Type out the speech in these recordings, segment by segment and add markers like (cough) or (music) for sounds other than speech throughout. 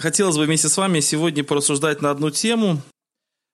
хотелось бы вместе с вами сегодня порассуждать на одну тему,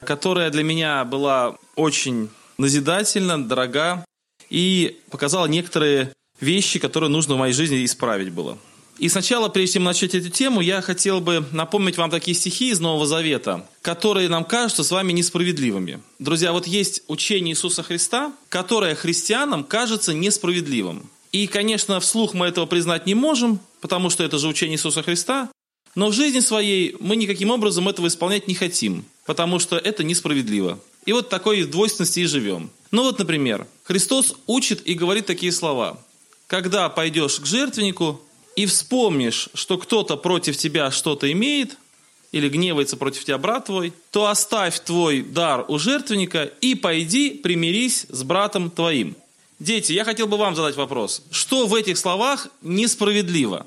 которая для меня была очень назидательна, дорога и показала некоторые вещи, которые нужно в моей жизни исправить было. И сначала, прежде чем начать эту тему, я хотел бы напомнить вам такие стихи из Нового Завета, которые нам кажутся с вами несправедливыми. Друзья, вот есть учение Иисуса Христа, которое христианам кажется несправедливым. И, конечно, вслух мы этого признать не можем, потому что это же учение Иисуса Христа, но в жизни своей мы никаким образом этого исполнять не хотим, потому что это несправедливо. И вот такой двойственности и живем. Ну вот, например, Христос учит и говорит такие слова. Когда пойдешь к жертвеннику, и вспомнишь, что кто-то против тебя что-то имеет, или гневается против тебя брат твой, то оставь твой дар у жертвенника и пойди примирись с братом твоим. Дети, я хотел бы вам задать вопрос. Что в этих словах несправедливо?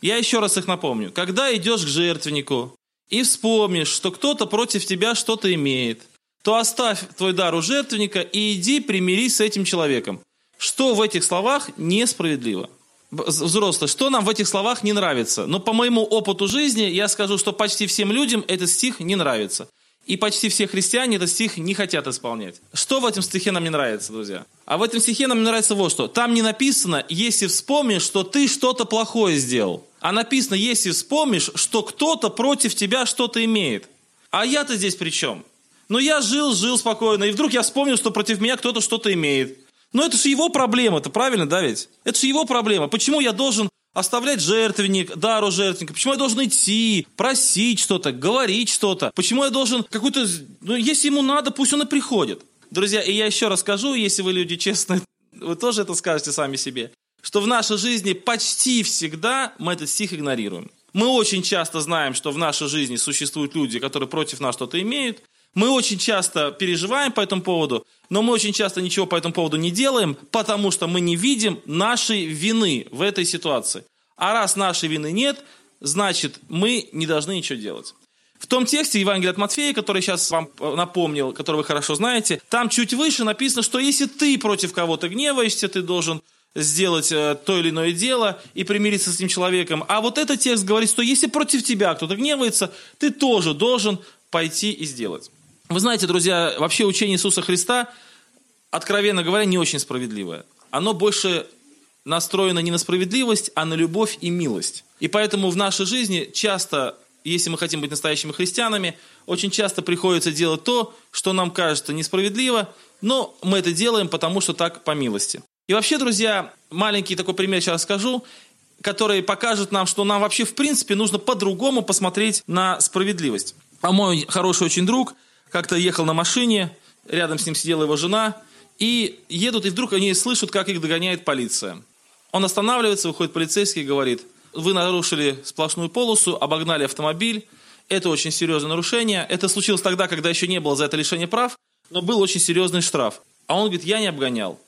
Я еще раз их напомню. Когда идешь к жертвеннику и вспомнишь, что кто-то против тебя что-то имеет, то оставь твой дар у жертвенника и иди примирись с этим человеком. Что в этих словах несправедливо? взрослый, что нам в этих словах не нравится? Но по моему опыту жизни я скажу, что почти всем людям этот стих не нравится. И почти все христиане этот стих не хотят исполнять. Что в этом стихе нам не нравится, друзья? А в этом стихе нам не нравится вот что. Там не написано, если вспомнишь, что ты что-то плохое сделал. А написано, если вспомнишь, что кто-то против тебя что-то имеет. А я-то здесь при чем? Ну я жил, жил спокойно, и вдруг я вспомнил, что против меня кто-то что-то имеет. Но это же его проблема, это правильно, да ведь? Это же его проблема. Почему я должен оставлять жертвенник, дару жертвенника? Почему я должен идти, просить что-то, говорить что-то? Почему я должен какую-то... Ну, если ему надо, пусть он и приходит. Друзья, и я еще раз скажу, если вы люди честные, (laughs) вы тоже это скажете сами себе, что в нашей жизни почти всегда мы этот стих игнорируем. Мы очень часто знаем, что в нашей жизни существуют люди, которые против нас что-то имеют, мы очень часто переживаем по этому поводу, но мы очень часто ничего по этому поводу не делаем, потому что мы не видим нашей вины в этой ситуации. А раз нашей вины нет, значит, мы не должны ничего делать. В том тексте Евангелия от Матфея, который сейчас вам напомнил, который вы хорошо знаете, там чуть выше написано, что если ты против кого-то гневаешься, ты должен сделать э, то или иное дело и примириться с этим человеком. А вот этот текст говорит, что если против тебя кто-то гневается, ты тоже должен пойти и сделать. Вы знаете, друзья, вообще учение Иисуса Христа, откровенно говоря, не очень справедливое. Оно больше настроено не на справедливость, а на любовь и милость. И поэтому в нашей жизни часто, если мы хотим быть настоящими христианами, очень часто приходится делать то, что нам кажется несправедливо, но мы это делаем, потому что так по милости. И вообще, друзья, маленький такой пример сейчас скажу, который покажет нам, что нам вообще в принципе нужно по-другому посмотреть на справедливость. А мой хороший очень друг – как-то ехал на машине, рядом с ним сидела его жена, и едут, и вдруг они слышат, как их догоняет полиция. Он останавливается, выходит полицейский и говорит, вы нарушили сплошную полосу, обогнали автомобиль, это очень серьезное нарушение. Это случилось тогда, когда еще не было за это лишения прав, но был очень серьезный штраф. А он говорит, я не обгонял.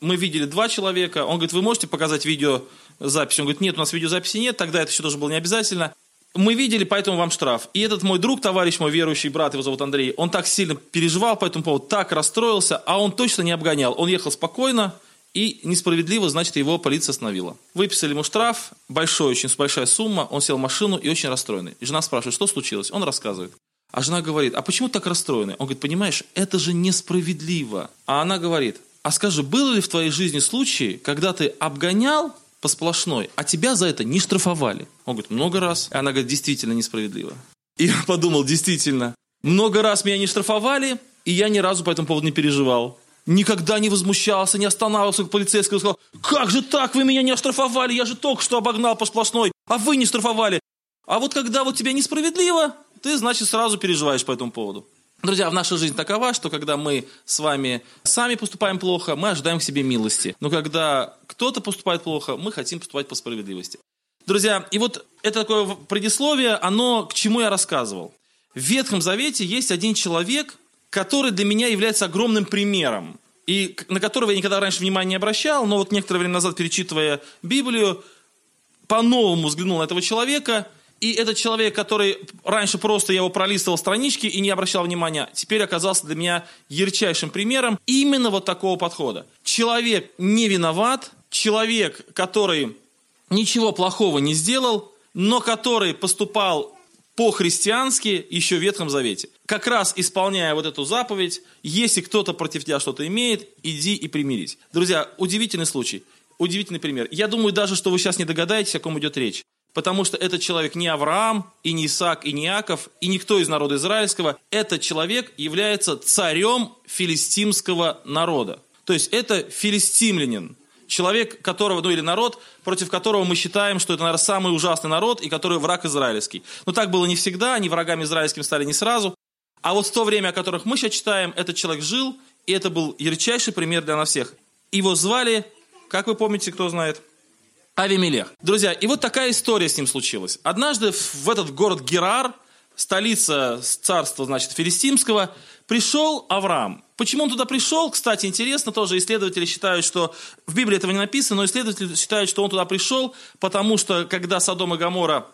Мы видели два человека. Он говорит, вы можете показать видеозапись? Он говорит, нет, у нас видеозаписи нет, тогда это еще тоже было не обязательно мы видели, поэтому вам штраф. И этот мой друг, товарищ мой верующий брат, его зовут Андрей, он так сильно переживал по этому поводу, так расстроился, а он точно не обгонял. Он ехал спокойно, и несправедливо, значит, его полиция остановила. Выписали ему штраф, большой, очень большая сумма, он сел в машину и очень расстроенный. И жена спрашивает, что случилось? Он рассказывает. А жена говорит, а почему так расстроенный? Он говорит, понимаешь, это же несправедливо. А она говорит, а скажи, было ли в твоей жизни случаи, когда ты обгонял по сплошной, а тебя за это не штрафовали. Он говорит, много раз. И она говорит, действительно несправедливо. И я подумал, действительно, много раз меня не штрафовали, и я ни разу по этому поводу не переживал. Никогда не возмущался, не останавливался к полицейскому, сказал, как же так, вы меня не оштрафовали, я же только что обогнал по сплошной, а вы не штрафовали. А вот когда вот тебя несправедливо, ты, значит, сразу переживаешь по этому поводу. Друзья, в нашей жизни такова, что когда мы с вами сами поступаем плохо, мы ожидаем к себе милости. Но когда кто-то поступает плохо, мы хотим поступать по справедливости. Друзья, и вот это такое предисловие, оно к чему я рассказывал. В Ветхом Завете есть один человек, который для меня является огромным примером, и на которого я никогда раньше внимания не обращал, но вот некоторое время назад, перечитывая Библию, по-новому взглянул на этого человека – и этот человек, который раньше просто я его пролистывал странички и не обращал внимания, теперь оказался для меня ярчайшим примером именно вот такого подхода. Человек не виноват, человек, который ничего плохого не сделал, но который поступал по-христиански еще в Ветхом Завете. Как раз исполняя вот эту заповедь, если кто-то против тебя что-то имеет, иди и примирись. Друзья, удивительный случай, удивительный пример. Я думаю даже, что вы сейчас не догадаетесь, о ком идет речь. Потому что этот человек не Авраам, и не Исаак, и не Иаков, и никто из народа израильского. Этот человек является царем филистимского народа. То есть это филистимлянин человек, которого, ну или народ, против которого мы считаем, что это, наверное, самый ужасный народ и который враг израильский. Но так было не всегда, они врагами израильскими стали не сразу. А вот в то время, о которых мы сейчас читаем, этот человек жил, и это был ярчайший пример для нас всех. Его звали, как вы помните, кто знает, Авимелех. Друзья, и вот такая история с ним случилась. Однажды в этот город Герар, столица царства, значит, филистимского, пришел Авраам. Почему он туда пришел? Кстати, интересно, тоже исследователи считают, что в Библии этого не написано, но исследователи считают, что он туда пришел, потому что когда Содом и Гамора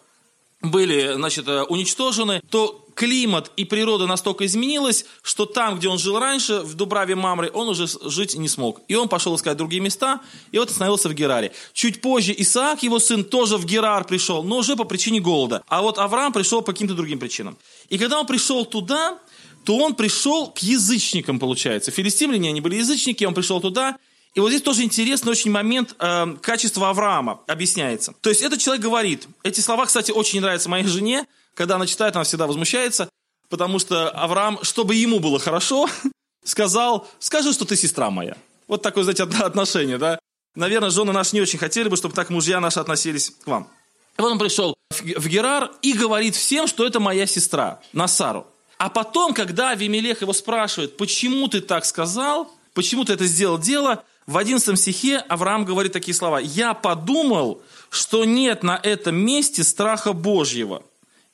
были значит, э, уничтожены, то климат и природа настолько изменилась, что там, где он жил раньше, в Дубраве Мамре, он уже жить не смог. И он пошел искать другие места, и вот остановился в Гераре. Чуть позже Исаак, его сын, тоже в Герар пришел, но уже по причине голода. А вот Авраам пришел по каким-то другим причинам. И когда он пришел туда, то он пришел к язычникам, получается. Филистимляне, они были язычники, он пришел туда, и вот здесь тоже интересный очень момент э, качества Авраама объясняется. То есть этот человек говорит, эти слова, кстати, очень нравятся моей жене, когда она читает, она всегда возмущается, потому что Авраам, чтобы ему было хорошо, (laughs) сказал, скажи, что ты сестра моя. Вот такое, знаете, отношение, да? Наверное, жены наши не очень хотели бы, чтобы так мужья наши относились к вам. И вот он пришел в Герар и говорит всем, что это моя сестра, Насару. А потом, когда Авимелех его спрашивает, почему ты так сказал, почему ты это сделал дело, в 11 стихе Авраам говорит такие слова. «Я подумал, что нет на этом месте страха Божьего,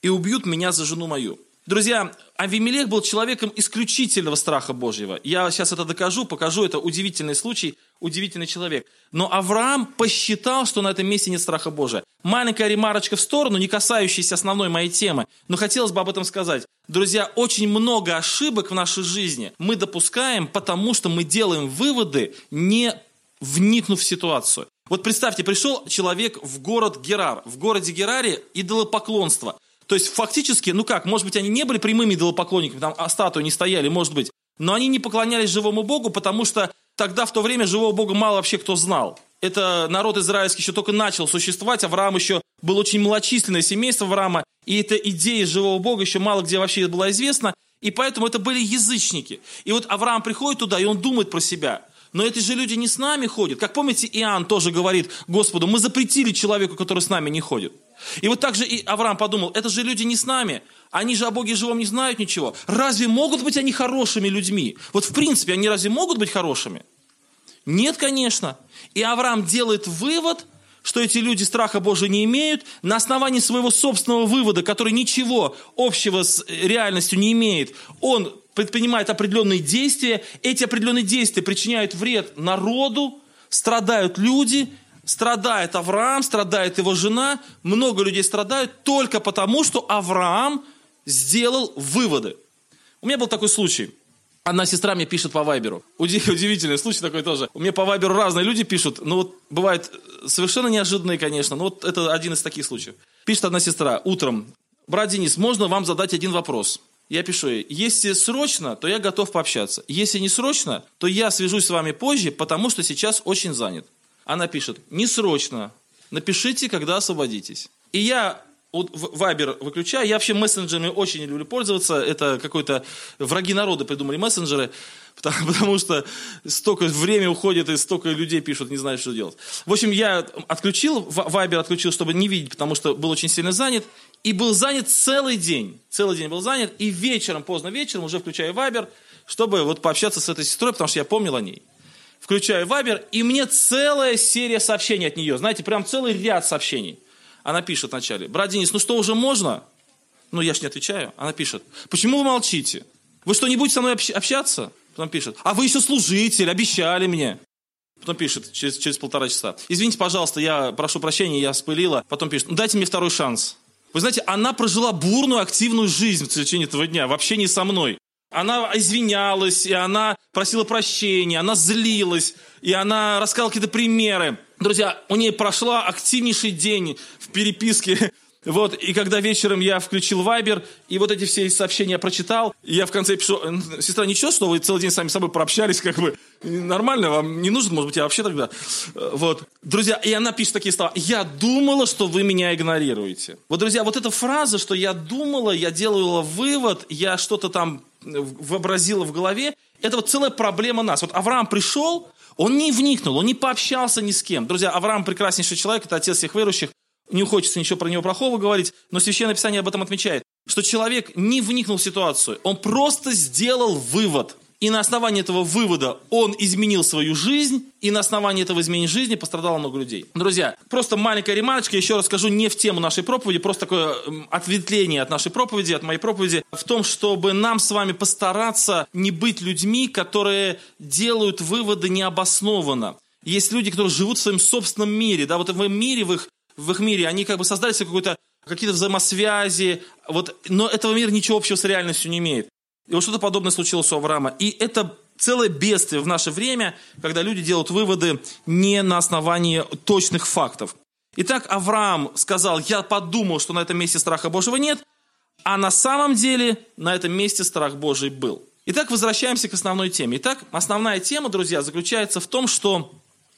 и убьют меня за жену мою». Друзья, Авимелех был человеком исключительного страха Божьего. Я сейчас это докажу, покажу. Это удивительный случай, удивительный человек. Но Авраам посчитал, что на этом месте нет страха Божия. Маленькая ремарочка в сторону, не касающаяся основной моей темы. Но хотелось бы об этом сказать. Друзья, очень много ошибок в нашей жизни мы допускаем, потому что мы делаем выводы, не вникнув в ситуацию. Вот представьте, пришел человек в город Герар. В городе Гераре идолопоклонство – то есть фактически, ну как, может быть, они не были прямыми идолопоклонниками, там а статуи не стояли, может быть, но они не поклонялись живому Богу, потому что тогда в то время живого Бога мало вообще кто знал. Это народ израильский еще только начал существовать, Авраам еще был очень малочисленное семейство Авраама, и эта идея живого Бога еще мало где вообще была известна, и поэтому это были язычники. И вот Авраам приходит туда, и он думает про себя. Но эти же люди не с нами ходят. Как помните, Иоанн тоже говорит Господу, мы запретили человеку, который с нами не ходит. И вот так же и Авраам подумал, это же люди не с нами, они же о Боге живом не знают ничего. Разве могут быть они хорошими людьми? Вот в принципе, они разве могут быть хорошими? Нет, конечно. И Авраам делает вывод, что эти люди страха Божия не имеют, на основании своего собственного вывода, который ничего общего с реальностью не имеет, он предпринимает определенные действия, эти определенные действия причиняют вред народу, страдают люди, Страдает Авраам, страдает его жена, много людей страдают только потому, что Авраам сделал выводы. У меня был такой случай. Одна сестра мне пишет по Вайберу. (laughs) Удивительный случай такой тоже. У меня по Вайберу разные люди пишут. Ну вот бывает совершенно неожиданные, конечно. Но вот это один из таких случаев. Пишет одна сестра утром. Брат Денис, можно вам задать один вопрос? Я пишу ей, если срочно, то я готов пообщаться. Если не срочно, то я свяжусь с вами позже, потому что сейчас очень занят. Она пишет, не срочно, напишите, когда освободитесь. И я вот Вайбер выключаю. Я вообще мессенджерами очень не люблю пользоваться. Это какой-то враги народа придумали мессенджеры, (laughs) потому, потому что столько времени уходит и столько людей пишут, не знают, что делать. В общем, я отключил, Вайбер отключил, чтобы не видеть, потому что был очень сильно занят. И был занят целый день. Целый день был занят. И вечером, поздно вечером, уже включаю Вайбер, чтобы вот пообщаться с этой сестрой, потому что я помнил о ней включаю Вайбер, и мне целая серия сообщений от нее. Знаете, прям целый ряд сообщений. Она пишет вначале, брат Денис, ну что, уже можно? Ну, я ж не отвечаю. Она пишет, почему вы молчите? Вы что, не будете со мной общаться? Потом пишет, а вы еще служитель, обещали мне. Потом пишет через, через полтора часа. Извините, пожалуйста, я прошу прощения, я спылила. Потом пишет, ну дайте мне второй шанс. Вы знаете, она прожила бурную, активную жизнь в течение этого дня, вообще не со мной. Она извинялась, и она просила прощения, она злилась, и она рассказала какие-то примеры. Друзья, у нее прошла активнейший день в переписке (laughs) Вот, и когда вечером я включил Вайбер, и вот эти все сообщения прочитал, и я в конце пишу, сестра, ничего, что вы целый день сами с собой пообщались, как бы, нормально, вам не нужно, может быть, я вообще тогда, вот. Друзья, и она пишет такие слова, я думала, что вы меня игнорируете. Вот, друзья, вот эта фраза, что я думала, я делала вывод, я что-то там вообразила в голове, это вот целая проблема нас. Вот Авраам пришел, он не вникнул, он не пообщался ни с кем. Друзья, Авраам прекраснейший человек, это отец всех верующих не хочется ничего про него плохого говорить, но Священное Писание об этом отмечает, что человек не вникнул в ситуацию, он просто сделал вывод. И на основании этого вывода он изменил свою жизнь, и на основании этого изменения жизни пострадало много людей. Друзья, просто маленькая ремарочка, еще раз скажу, не в тему нашей проповеди, просто такое ответвление от нашей проповеди, от моей проповеди, в том, чтобы нам с вами постараться не быть людьми, которые делают выводы необоснованно. Есть люди, которые живут в своем собственном мире, да, вот в их мире, в их в их мире, они как бы создали себе какой-то какие-то взаимосвязи, вот, но этого мира ничего общего с реальностью не имеет. И вот что-то подобное случилось у Авраама. И это целое бедствие в наше время, когда люди делают выводы не на основании точных фактов. Итак, Авраам сказал, я подумал, что на этом месте страха Божьего нет, а на самом деле на этом месте страх Божий был. Итак, возвращаемся к основной теме. Итак, основная тема, друзья, заключается в том, что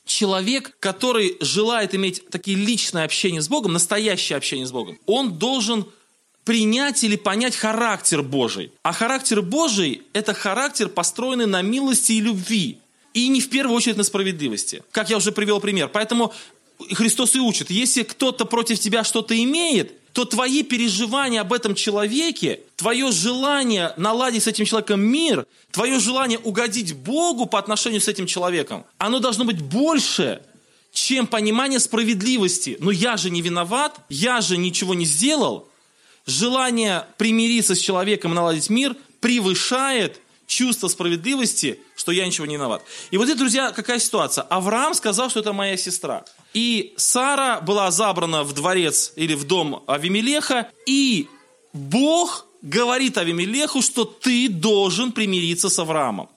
человек, который желает иметь такие личные общения с Богом, настоящее общение с Богом, он должен принять или понять характер Божий. А характер Божий – это характер, построенный на милости и любви. И не в первую очередь на справедливости. Как я уже привел пример. Поэтому Христос и учит, если кто-то против тебя что-то имеет, то твои переживания об этом человеке, твое желание наладить с этим человеком мир, твое желание угодить Богу по отношению с этим человеком, оно должно быть больше, чем понимание справедливости. Но я же не виноват, я же ничего не сделал. Желание примириться с человеком и наладить мир превышает чувство справедливости, что я ничего не виноват. И вот здесь, друзья, какая ситуация? Авраам сказал, что это моя сестра. И Сара была забрана в дворец или в дом Авимелеха, и Бог говорит Авимелеху, что ты должен примириться с Авраамом.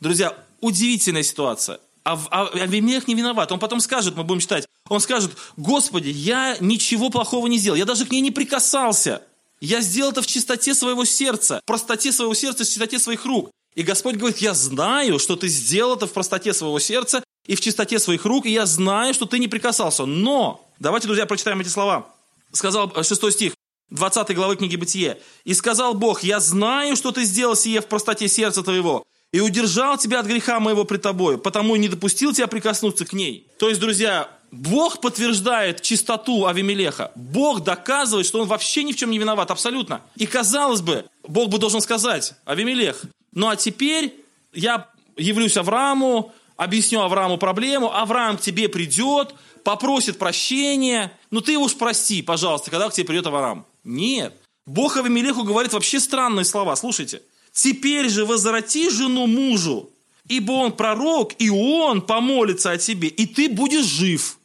Друзья, удивительная ситуация. А Авимелех не виноват. Он потом скажет, мы будем читать, он скажет, Господи, я ничего плохого не сделал, я даже к ней не прикасался. Я сделал это в чистоте своего сердца, в простоте своего сердца, в чистоте своих рук. И Господь говорит, я знаю, что ты сделал это в простоте своего сердца и в чистоте своих рук, и я знаю, что ты не прикасался. Но, давайте, друзья, прочитаем эти слова. Сказал 6 э, стих, 20 главы книги Бытие. «И сказал Бог, я знаю, что ты сделал сие в простоте сердца твоего, и удержал тебя от греха моего пред тобою, потому и не допустил тебя прикоснуться к ней». То есть, друзья, Бог подтверждает чистоту Авимелеха. Бог доказывает, что он вообще ни в чем не виноват, абсолютно. И казалось бы, Бог бы должен сказать, Авимелех, ну а теперь я явлюсь Аврааму, объясню Аврааму проблему, Авраам к тебе придет, попросит прощения, ну ты уж прости, пожалуйста, когда к тебе придет Авраам. Нет. Бог Авимелеху говорит вообще странные слова, слушайте. Теперь же возврати жену мужу, ибо он пророк, и он помолится о тебе, и ты будешь жив.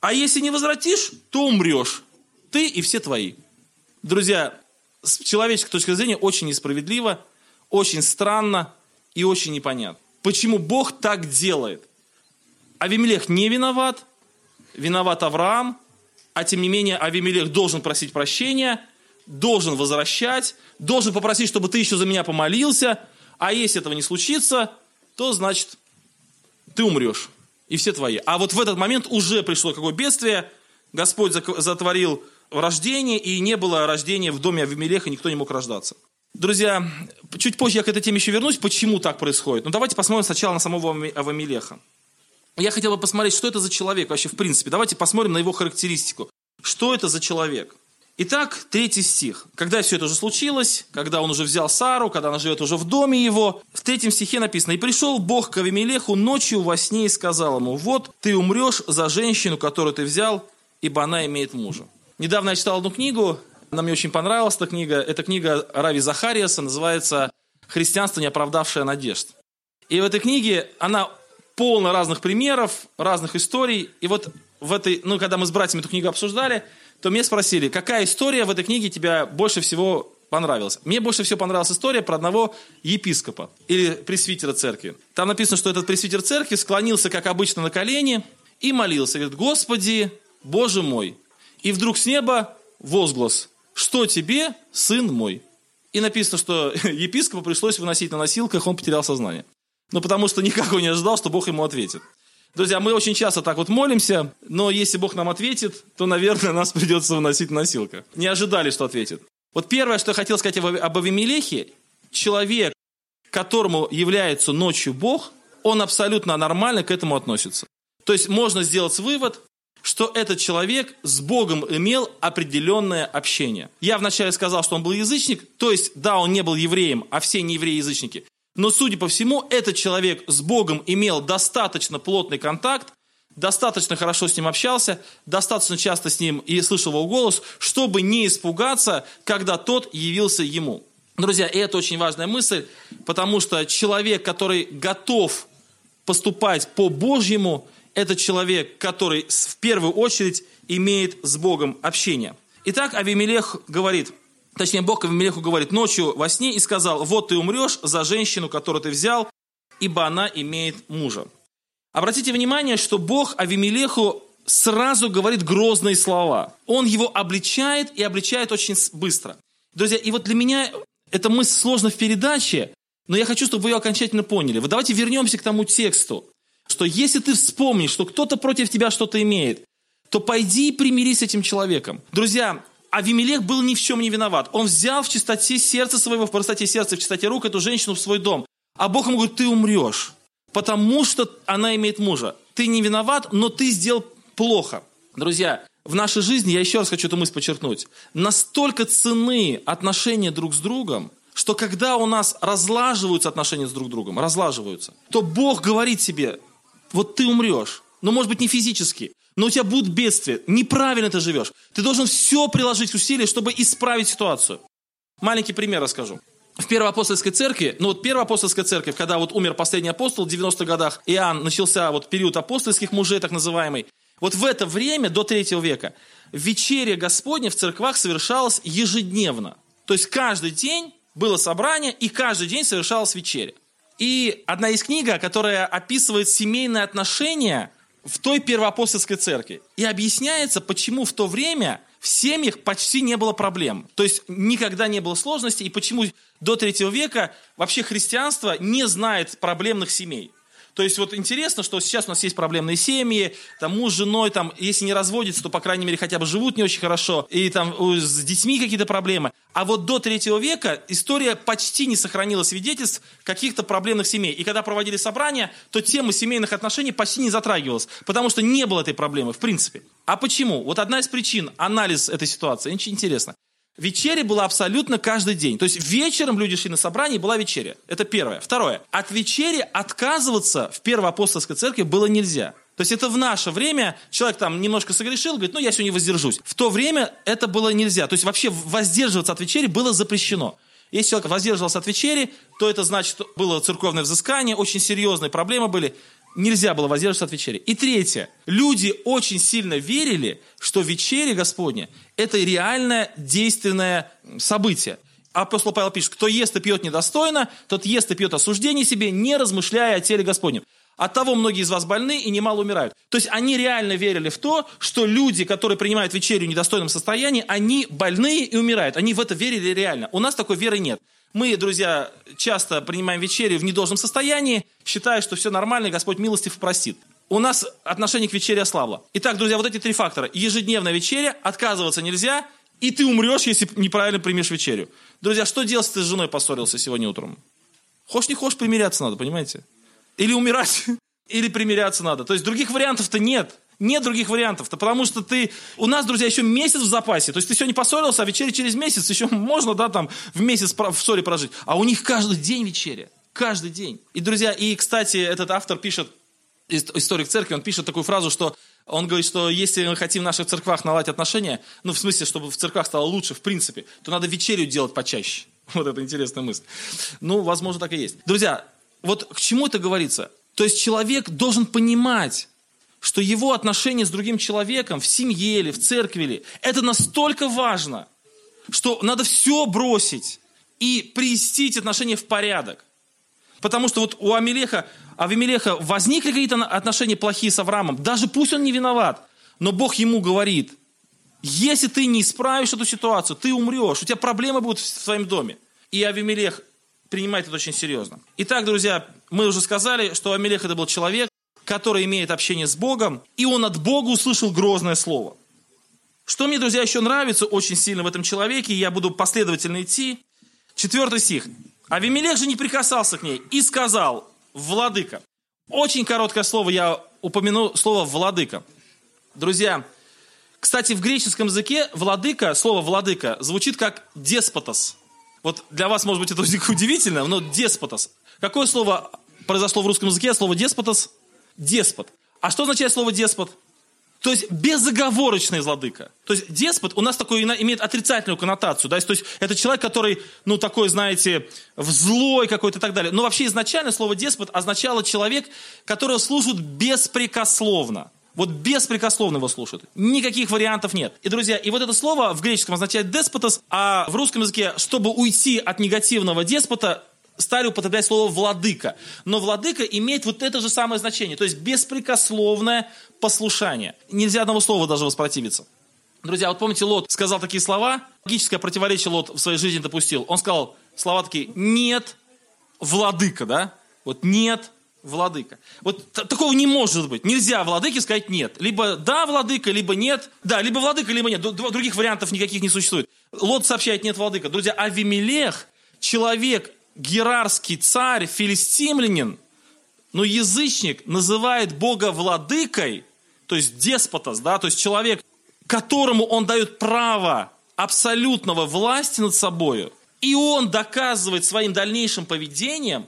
А если не возвратишь, то умрешь. Ты и все твои. Друзья, с человеческой точки зрения очень несправедливо, очень странно и очень непонятно. Почему Бог так делает? Авимелех не виноват, виноват Авраам, а тем не менее Авимелех должен просить прощения, должен возвращать, должен попросить, чтобы ты еще за меня помолился, а если этого не случится, то значит ты умрешь, и все твои. А вот в этот момент уже пришло какое бедствие, Господь затворил рождение, и не было рождения в доме Авимелеха, никто не мог рождаться. Друзья, чуть позже я к этой теме еще вернусь, почему так происходит. Но давайте посмотрим сначала на самого Авамелеха. Я хотел бы посмотреть, что это за человек вообще в принципе. Давайте посмотрим на его характеристику. Что это за человек? Итак, третий стих. Когда все это уже случилось, когда он уже взял Сару, когда она живет уже в доме его, в третьем стихе написано, «И пришел Бог к Авимелеху ночью во сне и сказал ему, вот ты умрешь за женщину, которую ты взял, ибо она имеет мужа». Недавно я читал одну книгу, она мне очень понравилась, эта книга. Эта книга Рави Захариаса, называется «Христианство, не оправдавшее надежд». И в этой книге она полна разных примеров, разных историй. И вот в этой, ну, когда мы с братьями эту книгу обсуждали, то меня спросили, какая история в этой книге тебя больше всего понравилась? Мне больше всего понравилась история про одного епископа или пресвитера церкви. Там написано, что этот пресвитер церкви склонился, как обычно, на колени и молился. Говорит, Господи, Боже мой. И вдруг с неба возглас «Что тебе, сын мой?» И написано, что (laughs) епископу пришлось выносить на носилках, он потерял сознание. Ну, потому что никак он не ожидал, что Бог ему ответит. Друзья, мы очень часто так вот молимся, но если Бог нам ответит, то, наверное, нас придется выносить на носилках. Не ожидали, что ответит. Вот первое, что я хотел сказать об Авимелехе, человек, которому является ночью Бог, он абсолютно нормально к этому относится. То есть можно сделать вывод, что этот человек с Богом имел определенное общение. Я вначале сказал, что он был язычник, то есть, да, он не был евреем, а все неевреи язычники. Но, судя по всему, этот человек с Богом имел достаточно плотный контакт, достаточно хорошо с ним общался, достаточно часто с ним и слышал его голос, чтобы не испугаться, когда тот явился ему. Друзья, и это очень важная мысль, потому что человек, который готов поступать по Божьему, это человек, который в первую очередь имеет с Богом общение. Итак, Авимелех говорит, точнее, Бог Авимелеху говорит ночью во сне и сказал, вот ты умрешь за женщину, которую ты взял, ибо она имеет мужа. Обратите внимание, что Бог Авимелеху сразу говорит грозные слова. Он его обличает и обличает очень быстро. Друзья, и вот для меня эта мысль сложна в передаче, но я хочу, чтобы вы ее окончательно поняли. Вот давайте вернемся к тому тексту, что если ты вспомнишь, что кто-то против тебя что-то имеет, то пойди и примирись с этим человеком. Друзья, Авимелех был ни в чем не виноват. Он взял в чистоте сердца своего, в простоте сердца, в чистоте рук эту женщину в свой дом. А Бог ему говорит, ты умрешь, потому что она имеет мужа. Ты не виноват, но ты сделал плохо. Друзья, в нашей жизни, я еще раз хочу эту мысль подчеркнуть, настолько цены отношения друг с другом, что когда у нас разлаживаются отношения с друг другом, разлаживаются, то Бог говорит себе, вот ты умрешь, но может быть не физически, но у тебя будут бедствия, неправильно ты живешь. Ты должен все приложить усилия, чтобы исправить ситуацию. Маленький пример расскажу. В Первой апостольской церкви, ну вот Первая апостольская церковь, когда вот умер последний апостол в 90-х годах, Иоанн, начался вот период апостольских мужей, так называемый, вот в это время, до третьего века, вечеря Господня в церквах совершалась ежедневно. То есть каждый день было собрание, и каждый день совершалась вечеря. И одна из книг, которая описывает семейные отношения в той первоапостольской церкви. И объясняется, почему в то время в семьях почти не было проблем. То есть никогда не было сложностей, и почему до третьего века вообще христианство не знает проблемных семей. То есть вот интересно, что сейчас у нас есть проблемные семьи, там муж с женой, там, если не разводятся, то, по крайней мере, хотя бы живут не очень хорошо, и там с детьми какие-то проблемы. А вот до третьего века история почти не сохранила свидетельств каких-то проблемных семей. И когда проводили собрания, то тема семейных отношений почти не затрагивалась, потому что не было этой проблемы, в принципе. А почему? Вот одна из причин, анализ этой ситуации, очень интересно. Вечеря была абсолютно каждый день. То есть вечером люди шли на собрание, была вечеря. Это первое. Второе. От вечери отказываться в Первой апостольской церкви было нельзя. То есть это в наше время человек там немножко согрешил, говорит, ну я сегодня воздержусь. В то время это было нельзя. То есть вообще воздерживаться от вечери было запрещено. Если человек воздерживался от вечери, то это значит, было церковное взыскание, очень серьезные проблемы были нельзя было воздерживаться от вечери. И третье. Люди очень сильно верили, что вечеря Господня – это реальное действенное событие. Апостол Павел пишет, кто ест и пьет недостойно, тот ест и пьет осуждение себе, не размышляя о теле Господнем. От того многие из вас больны и немало умирают. То есть они реально верили в то, что люди, которые принимают вечерю в недостойном состоянии, они больные и умирают. Они в это верили реально. У нас такой веры нет. Мы, друзья, часто принимаем вечерю в недолжном состоянии, считая, что все нормально, и Господь милостив простит. У нас отношение к вечере ослабло. Итак, друзья, вот эти три фактора. Ежедневная вечеря, отказываться нельзя, и ты умрешь, если неправильно примешь вечерю. Друзья, что делать, если ты с женой поссорился сегодня утром? Хочешь не хочешь, примиряться надо, понимаете? Или умирать, (laughs) или примиряться надо. То есть других вариантов-то нет. Нет других вариантов-то, потому что ты... У нас, друзья, еще месяц в запасе. То есть ты сегодня поссорился, а вечеря через месяц еще можно, да, там, в месяц в ссоре прожить. А у них каждый день вечеря. Каждый день. И, друзья, и, кстати, этот автор пишет, историк церкви, он пишет такую фразу, что он говорит, что если мы хотим в наших церквах наладить отношения, ну, в смысле, чтобы в церквах стало лучше, в принципе, то надо вечерю делать почаще. (laughs) Вот это интересная мысль. Ну, возможно, так и есть. Друзья, вот к чему это говорится? То есть человек должен понимать, что его отношения с другим человеком в семье или в церкви, или, это настолько важно, что надо все бросить и привести отношения в порядок. Потому что вот у Амелеха, Авимелеха возникли какие-то отношения плохие с Авраамом, даже пусть он не виноват, но Бог ему говорит, Если ты не исправишь эту ситуацию, ты умрешь, у тебя проблемы будут в своем доме. И Авимелех принимает это очень серьезно. Итак, друзья, мы уже сказали, что Авимелех это был человек, который имеет общение с Богом, и он от Бога услышал грозное слово. Что мне, друзья, еще нравится очень сильно в этом человеке, и я буду последовательно идти. Четвертый стих. Авимелех же не прикасался к ней и сказал, владыка. Очень короткое слово, я упомяну слово владыка. Друзья, кстати, в греческом языке владыка, слово владыка, звучит как деспотос. Вот для вас, может быть, это (laughs) удивительно, но деспотос. Какое слово произошло в русском языке? Слово деспотос? Деспот. А что означает слово деспот? То есть безоговорочный владыка. То есть деспот у нас такой имеет отрицательную коннотацию. Да? То есть это человек, который, ну, такой, знаете, злой какой-то и так далее. Но вообще изначально слово деспот означало человек, которого служат беспрекословно. Вот беспрекословно его слушают. Никаких вариантов нет. И, друзья, и вот это слово в греческом означает деспотос, а в русском языке, чтобы уйти от негативного деспота, стали употреблять слово «владыка». Но «владыка» имеет вот это же самое значение, то есть беспрекословное послушание. Нельзя одного слова даже воспротивиться. Друзья, вот помните, Лот сказал такие слова, логическое противоречие Лот в своей жизни допустил. Он сказал слова такие «нет, владыка», да? Вот «нет, владыка». Вот такого не может быть. Нельзя владыке сказать «нет». Либо «да, владыка», либо «нет». Да, либо владыка, либо «нет». Других вариантов никаких не существует. Лот сообщает «нет, владыка». Друзья, Авимелех, человек герарский царь, филистимлянин, но язычник называет Бога владыкой, то есть деспотос, да, то есть человек, которому он дает право абсолютного власти над собой, и он доказывает своим дальнейшим поведением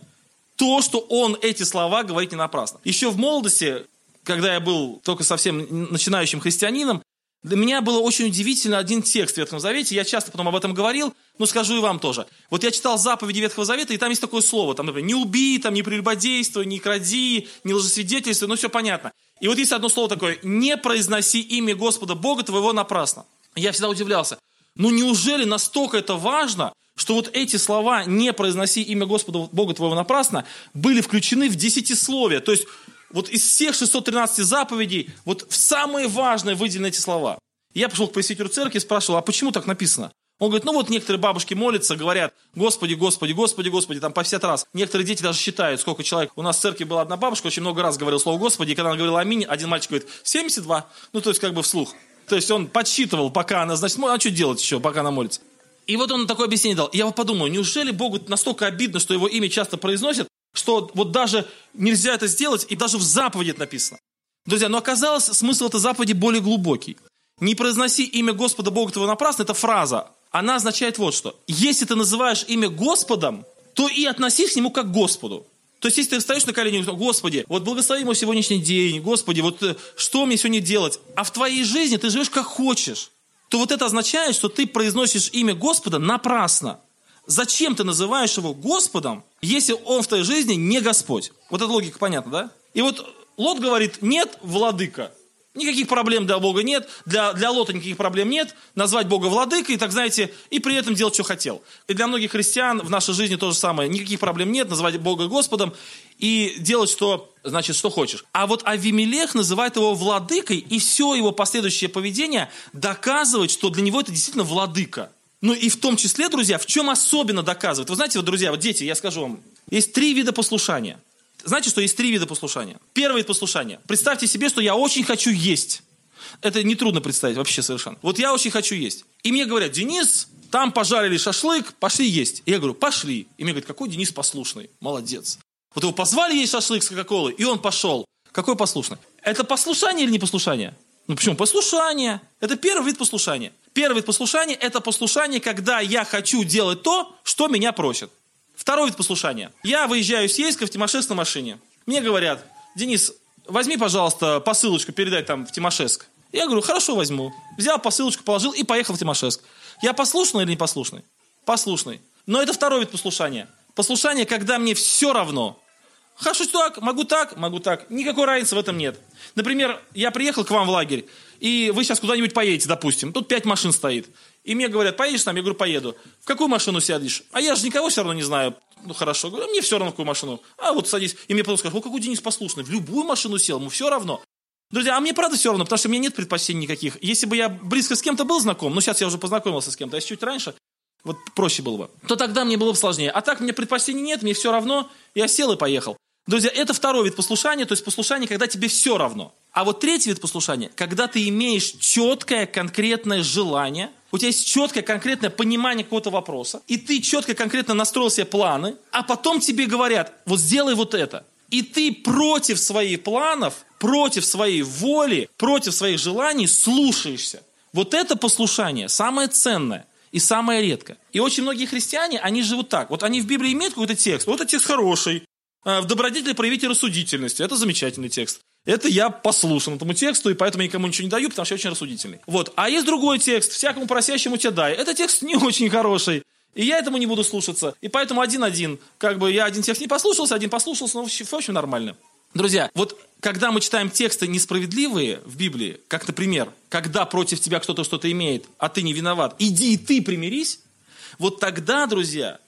то, что он эти слова говорит не напрасно. Еще в молодости, когда я был только совсем начинающим христианином, для меня было очень удивительно один текст в Ветхом Завете, я часто потом об этом говорил, но скажу и вам тоже. Вот я читал заповеди Ветхого Завета, и там есть такое слово, там, например, не убей, там, не прелюбодействуй, не кради, не лжесвидетельствуй, ну все понятно. И вот есть одно слово такое, не произноси имя Господа Бога твоего напрасно. Я всегда удивлялся, ну неужели настолько это важно, что вот эти слова «не произноси имя Господа Бога твоего напрасно» были включены в десятисловие, то есть вот из всех 613 заповедей, вот в самые важные выделены эти слова. Я пошел к пресвитеру церкви и спрашивал, а почему так написано? Он говорит, ну вот некоторые бабушки молятся, говорят, Господи, Господи, Господи, Господи, там по 50 раз. Некоторые дети даже считают, сколько человек. У нас в церкви была одна бабушка, очень много раз говорила слово Господи, и когда она говорила аминь, один мальчик говорит, 72. Ну, то есть как бы вслух. То есть он подсчитывал, пока она, значит, а что делать еще, пока она молится? И вот он такое объяснение дал. Я вот подумал, неужели Богу настолько обидно, что его имя часто произносят, что вот даже нельзя это сделать, и даже в заповеди это написано. Друзья, но оказалось, смысл этой заповеди более глубокий. Не произноси имя Господа Бога твоего напрасно, это фраза. Она означает вот что. Если ты называешь имя Господом, то и относись к нему как к Господу. То есть, если ты встаешь на колени и говоришь, Господи, вот благослови мой сегодняшний день, Господи, вот э, что мне сегодня делать? А в твоей жизни ты живешь как хочешь. То вот это означает, что ты произносишь имя Господа напрасно. Зачем ты называешь его Господом, если он в твоей жизни не Господь? Вот эта логика понятна, да? И вот Лот говорит, нет, владыка. Никаких проблем для Бога нет, для, для Лота никаких проблем нет, назвать Бога владыкой, так знаете, и при этом делать, что хотел. И для многих христиан в нашей жизни то же самое. Никаких проблем нет, называть Бога Господом и делать, что, значит, что хочешь. А вот Авимелех называет его владыкой, и все его последующее поведение доказывает, что для него это действительно владыка. Ну и в том числе, друзья, в чем особенно доказывает? Вы знаете, вот, друзья, вот дети, я скажу вам, есть три вида послушания. Знаете, что есть три вида послушания? Первый вид послушания. Представьте себе, что я очень хочу есть. Это нетрудно представить вообще совершенно. Вот я очень хочу есть. И мне говорят, Денис, там пожарили шашлык, пошли есть. И я говорю, пошли. И мне говорят, какой Денис послушный, молодец. Вот его позвали есть шашлык с Кока-Колой, и он пошел. Какой послушный? Это послушание или не послушание? Ну почему? Послушание. Это первый вид послушания. Первый вид послушания – это послушание, когда я хочу делать то, что меня просят. Второй вид послушания. Я выезжаю с Ейска в Тимошевск на машине. Мне говорят, Денис, возьми, пожалуйста, посылочку, передай там в Тимошевск. Я говорю, хорошо, возьму. Взял посылочку, положил и поехал в Тимошевск. Я послушный или не послушный? Но это второй вид послушания. Послушание, когда мне все равно. Хочу так, могу так, могу так. Никакой разницы в этом нет. Например, я приехал к вам в лагерь, и вы сейчас куда-нибудь поедете, допустим. Тут пять машин стоит. И мне говорят, поедешь там? Я говорю, поеду. В какую машину сядешь? А я же никого все равно не знаю. Ну, хорошо. Говорю, мне все равно, в какую машину. А вот садись. И мне потом скажут, о, какой Денис послушный. В любую машину сел, ему все равно. Друзья, а мне правда все равно, потому что у меня нет предпочтений никаких. Если бы я близко с кем-то был знаком, ну сейчас я уже познакомился с кем-то, а чуть раньше, вот проще было бы, то тогда мне было бы сложнее. А так мне предпочтений нет, мне все равно, я сел и поехал. Друзья, это второй вид послушания, то есть послушание, когда тебе все равно. А вот третий вид послушания, когда ты имеешь четкое, конкретное желание, у тебя есть четкое, конкретное понимание какого-то вопроса, и ты четко, конкретно настроил себе планы, а потом тебе говорят, вот сделай вот это. И ты против своих планов, против своей воли, против своих желаний слушаешься. Вот это послушание самое ценное и самое редкое. И очень многие христиане, они живут так. Вот они в Библии имеют какой-то текст, вот этот текст хороший. А, в добродетели проявите рассудительность. Это замечательный текст. Это я послушан этому тексту, и поэтому никому ничего не даю, потому что я очень рассудительный. Вот. А есть другой текст, всякому просящему тебя дай. Это текст не (laughs) очень хороший. И я этому не буду слушаться. И поэтому один-один. Как бы я один текст не послушался, один послушался, но в общем нормально. Друзья, вот когда мы читаем тексты несправедливые в Библии, как, например, когда против тебя кто-то что-то имеет, а ты не виноват, иди и ты примирись, вот тогда, друзья,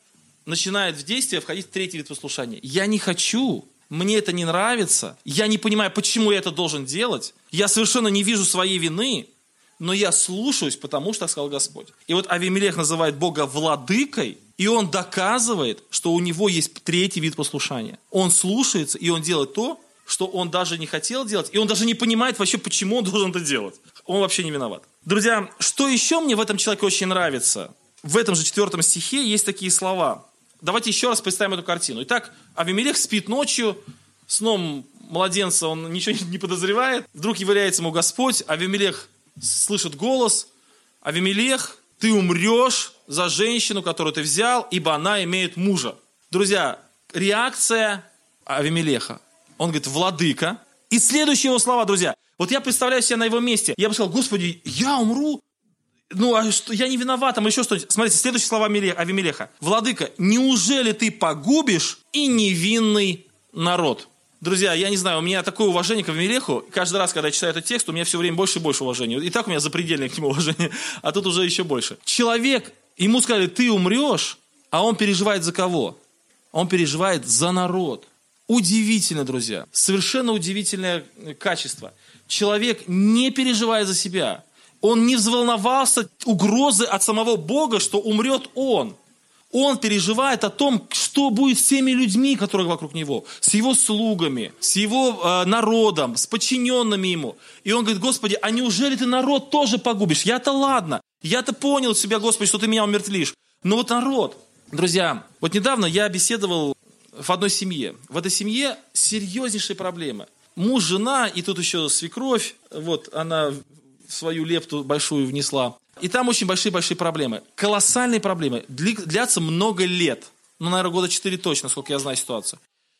начинает в действие входить третий вид послушания. Я не хочу, мне это не нравится, я не понимаю, почему я это должен делать, я совершенно не вижу своей вины, но я слушаюсь, потому что сказал Господь. И вот Авимелех называет Бога владыкой, и он доказывает, что у него есть третий вид послушания. Он слушается, и он делает то, что он даже не хотел делать, и он даже не понимает вообще, почему он должен это делать. Он вообще не виноват. Друзья, что еще мне в этом человеке очень нравится? В этом же четвертом стихе есть такие слова. Давайте еще раз представим эту картину. Итак, Авимелех спит ночью, сном младенца он ничего не подозревает. Вдруг является ему Господь, Авимелех слышит голос, Авимелех, ты умрешь за женщину, которую ты взял, ибо она имеет мужа. Друзья, реакция Авимелеха. Он говорит, владыка. И следующие его слова, друзья. Вот я представляю себя на его месте. Я бы сказал, Господи, я умру? Ну, а что, я не виноват, там еще что-нибудь. Смотрите, следующие слова Авимелеха. Владыка, неужели ты погубишь и невинный народ? Друзья, я не знаю, у меня такое уважение к Авимелеху. Каждый раз, когда я читаю этот текст, у меня все время больше и больше уважения. И так у меня запредельное к нему уважение, а тут уже еще больше. Человек, ему сказали, ты умрешь, а он переживает за кого? Он переживает за народ. Удивительно, друзья. Совершенно удивительное качество. Человек не переживает за себя. Он не взволновался угрозы от самого Бога, что умрет он. Он переживает о том, что будет с теми людьми, которые вокруг него, с его слугами, с его э, народом, с подчиненными ему. И он говорит, Господи, а неужели ты народ тоже погубишь? Я-то ладно, я-то понял себя, Господи, что ты меня умертвишь. Но вот народ, друзья, вот недавно я беседовал в одной семье. В этой семье серьезнейшие проблемы. Муж, жена, и тут еще свекровь, вот она свою лепту большую внесла. И там очень большие-большие проблемы. Колоссальные проблемы. Длятся много лет. Ну, наверное, года 4 точно, сколько я знаю ситуацию.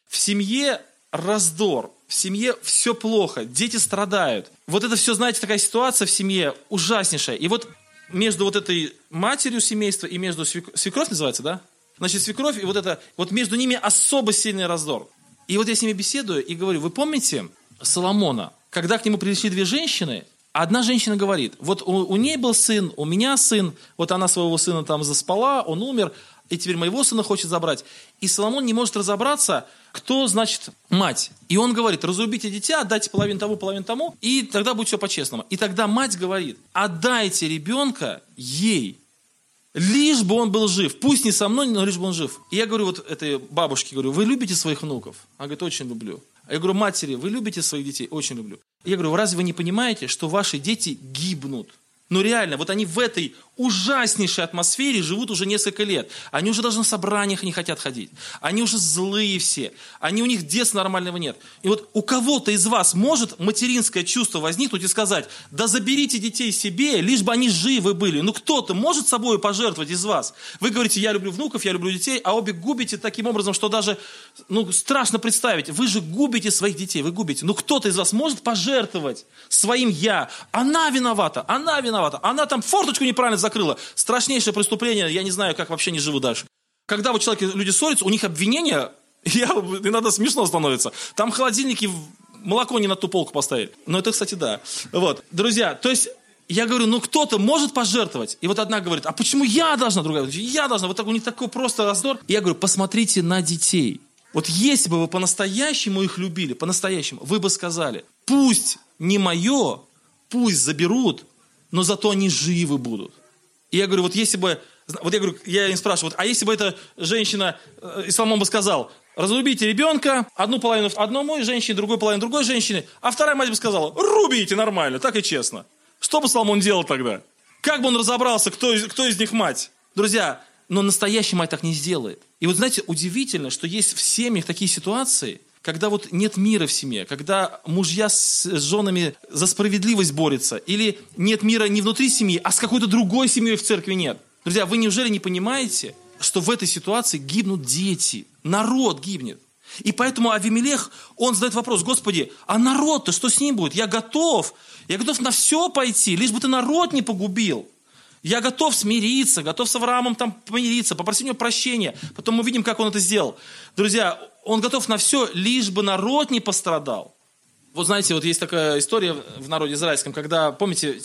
В семье раздор. В семье все плохо. Дети страдают. Вот это все, знаете, такая ситуация в семье ужаснейшая. И вот между вот этой матерью семейства и между свекровь, свекровь называется, да? Значит, свекровь и вот это, вот между ними особо сильный раздор. И вот я с ними беседую и говорю, вы помните Соломона, когда к нему пришли две женщины, Одна женщина говорит, вот у, у ней был сын, у меня сын, вот она своего сына там заспала, он умер, и теперь моего сына хочет забрать. И Соломон не может разобраться, кто, значит, мать. И он говорит, разрубите дитя, отдайте половину тому, половину тому, и тогда будет все по-честному. И тогда мать говорит, отдайте ребенка ей, лишь бы он был жив. Пусть не со мной, но лишь бы он жив. И я говорю вот этой бабушке, говорю, вы любите своих внуков? Она говорит, очень люблю. Я говорю, матери, вы любите своих детей? Очень люблю. Я говорю, разве вы не понимаете, что ваши дети гибнут? Ну, реально, вот они в этой ужаснейшей атмосфере живут уже несколько лет. Они уже даже на собраниях не хотят ходить. Они уже злые все. Они, у них детства нормального нет. И вот у кого-то из вас может материнское чувство возникнуть и сказать, да заберите детей себе, лишь бы они живы были. Ну кто-то может собой пожертвовать из вас. Вы говорите, я люблю внуков, я люблю детей, а обе губите таким образом, что даже ну, страшно представить. Вы же губите своих детей, вы губите. Ну кто-то из вас может пожертвовать своим я. Она виновата, она виновата. Она там форточку неправильно закрыла. Страшнейшее преступление, я не знаю, как вообще не живу дальше. Когда вот человек, люди ссорятся, у них обвинения, (laughs) я, иногда смешно становится. Там холодильники молоко не на ту полку поставили. Но это, кстати, да. Вот. Друзья, то есть я говорю, ну кто-то может пожертвовать. И вот одна говорит, а почему я должна, другая говорит, я должна. Вот так у них такой просто раздор. И я говорю, посмотрите на детей. Вот если бы вы по-настоящему их любили, по-настоящему, вы бы сказали, пусть не мое, пусть заберут, но зато они живы будут. И я говорю, вот если бы, вот я говорю, я им спрашиваю, вот, а если бы эта женщина, э, Исламон бы сказал, разрубите ребенка, одну половину одному женщине, другую половину другой женщине, а вторая мать бы сказала, рубите нормально, так и честно. Что бы Соломон делал тогда? Как бы он разобрался, кто кто из них мать? Друзья, но настоящая мать так не сделает. И вот знаете, удивительно, что есть в семьях такие ситуации, когда вот нет мира в семье, когда мужья с женами за справедливость борются, или нет мира не внутри семьи, а с какой-то другой семьей в церкви нет. Друзья, вы неужели не понимаете, что в этой ситуации гибнут дети, народ гибнет? И поэтому Авимелех, он задает вопрос, Господи, а народ-то что с ним будет? Я готов, я готов на все пойти, лишь бы ты народ не погубил. Я готов смириться, готов с Авраамом там помириться, попросить у него прощения. Потом мы видим, как он это сделал. Друзья, он готов на все, лишь бы народ не пострадал. Вот знаете, вот есть такая история в народе израильском, когда, помните,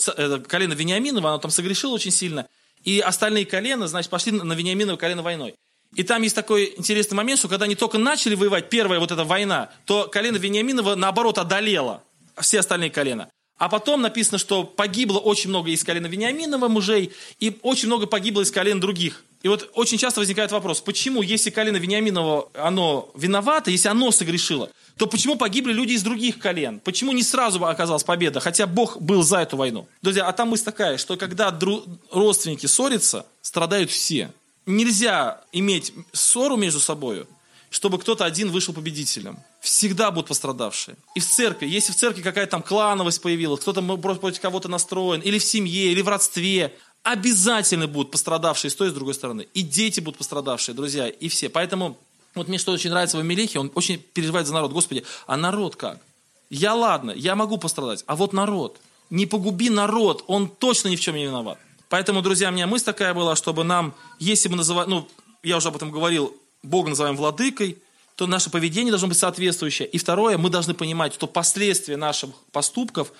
колено Вениаминова, оно там согрешило очень сильно, и остальные колена, значит, пошли на Вениаминова колено войной. И там есть такой интересный момент, что когда они только начали воевать, первая вот эта война, то колено Вениаминова, наоборот, одолело все остальные колена. А потом написано, что погибло очень много из колена Вениаминова мужей, и очень много погибло из колен других. И вот очень часто возникает вопрос, почему, если колено Вениаминова, оно виновато, если оно согрешило, то почему погибли люди из других колен? Почему не сразу оказалась победа, хотя Бог был за эту войну? Друзья, а там мысль такая, что когда дру- родственники ссорятся, страдают все. Нельзя иметь ссору между собой, чтобы кто-то один вышел победителем. Всегда будут пострадавшие. И в церкви, если в церкви какая-то там клановость появилась, кто-то против кого-то настроен, или в семье, или в родстве, обязательно будут пострадавшие с той и с другой стороны. И дети будут пострадавшие, друзья, и все. Поэтому вот мне что очень нравится в Амелехе, он очень переживает за народ. Господи, а народ как? Я ладно, я могу пострадать, а вот народ. Не погуби народ, он точно ни в чем не виноват. Поэтому, друзья, у меня мысль такая была, чтобы нам, если мы называем, ну, я уже об этом говорил, Бога называем владыкой, то наше поведение должно быть соответствующее. И второе, мы должны понимать, что последствия наших поступков,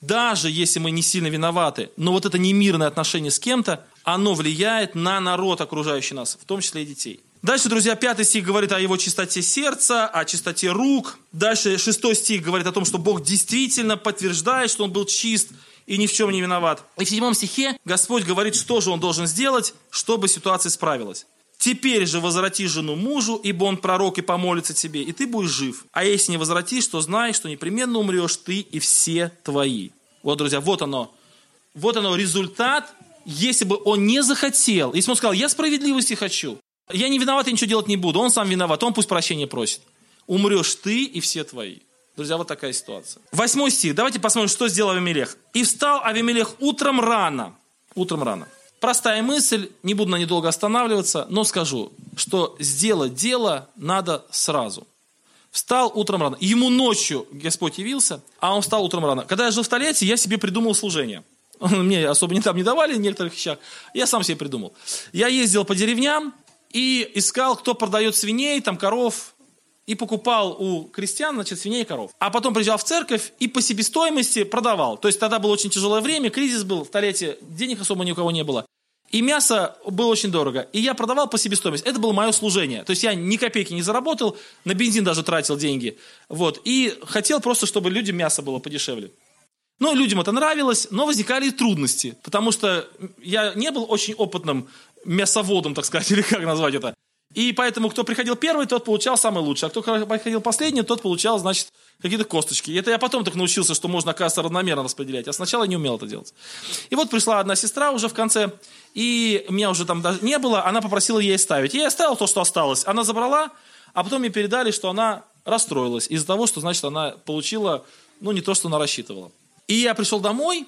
даже если мы не сильно виноваты, но вот это немирное отношение с кем-то, оно влияет на народ, окружающий нас, в том числе и детей. Дальше, друзья, пятый стих говорит о его чистоте сердца, о чистоте рук. Дальше шестой стих говорит о том, что Бог действительно подтверждает, что он был чист и ни в чем не виноват. И в седьмом стихе Господь говорит, что же он должен сделать, чтобы ситуация исправилась. Теперь же возврати жену мужу, ибо он пророк и помолится тебе, и ты будешь жив. А если не возвратишь, то знай, что непременно умрешь ты и все твои. Вот, друзья, вот оно. Вот оно результат, если бы он не захотел. Если бы он сказал, я справедливости хочу, я не виноват, я ничего делать не буду, он сам виноват, он пусть прощения просит. Умрешь ты и все твои. Друзья, вот такая ситуация. Восьмой стих. Давайте посмотрим, что сделал Авимелех. «И встал Авимелех утром рано». Утром рано. Простая мысль, не буду на ней долго останавливаться, но скажу, что сделать дело надо сразу. Встал утром рано. Ему ночью Господь явился, а он встал утром рано. Когда я жил в Тольятти, я себе придумал служение. (laughs) Мне особо не там не давали в некоторых вещах. Я сам себе придумал. Я ездил по деревням и искал, кто продает свиней, там коров, и покупал у крестьян, значит, свиней и коров. А потом приезжал в церковь и по себестоимости продавал. То есть тогда было очень тяжелое время, кризис был в Толете, денег особо ни у кого не было. И мясо было очень дорого. И я продавал по себестоимости. Это было мое служение. То есть я ни копейки не заработал, на бензин даже тратил деньги. Вот. И хотел просто, чтобы людям мясо было подешевле. Но людям это нравилось, но возникали и трудности. Потому что я не был очень опытным мясоводом, так сказать, (laughs) или как назвать это. И поэтому, кто приходил первый, тот получал самый лучший. А кто приходил последний, тот получал, значит, какие-то косточки. И это я потом так научился, что можно, оказывается, равномерно распределять. А сначала я не умел это делать. И вот пришла одна сестра уже в конце, и меня уже там даже не было, она попросила ей ставить. И я оставил то, что осталось. Она забрала, а потом мне передали, что она расстроилась из-за того, что, значит, она получила, ну, не то, что она рассчитывала. И я пришел домой,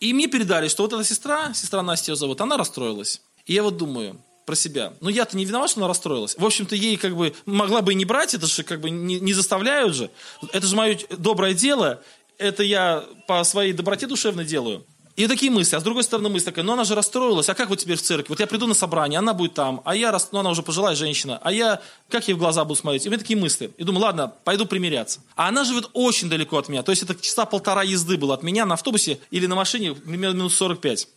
и мне передали, что вот эта сестра, сестра Настя ее зовут, она расстроилась. И я вот думаю, про себя. Но я-то не виноват, что она расстроилась. В общем-то, ей как бы могла бы и не брать, это же как бы не, не заставляют же. Это же мое доброе дело, это я по своей доброте душевной делаю. И такие мысли. А с другой стороны мысль такая, ну она же расстроилась, а как вот теперь в церкви? Вот я приду на собрание, она будет там, а я, ну она уже пожилая женщина, а я, как ей в глаза буду смотреть? И у меня такие мысли. И думаю, ладно, пойду примиряться. А она живет очень далеко от меня, то есть это часа полтора езды было от меня на автобусе или на машине, примерно минут 45.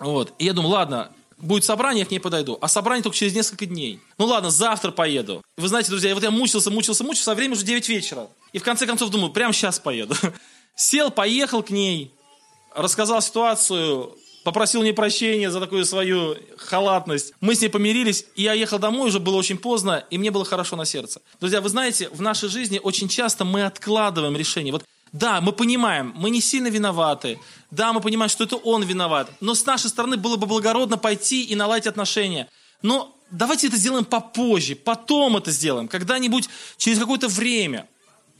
Вот. И я думаю, ладно, будет собрание, я к ней подойду. А собрание только через несколько дней. Ну ладно, завтра поеду. Вы знаете, друзья, вот я мучился, мучился, мучился, а время уже 9 вечера. И в конце концов думаю, прямо сейчас поеду. (laughs) Сел, поехал к ней, рассказал ситуацию, попросил мне прощения за такую свою халатность. Мы с ней помирились, и я ехал домой, уже было очень поздно, и мне было хорошо на сердце. Друзья, вы знаете, в нашей жизни очень часто мы откладываем решение. Вот да, мы понимаем, мы не сильно виноваты. Да, мы понимаем, что это он виноват. Но с нашей стороны было бы благородно пойти и наладить отношения. Но давайте это сделаем попозже, потом это сделаем, когда-нибудь через какое-то время.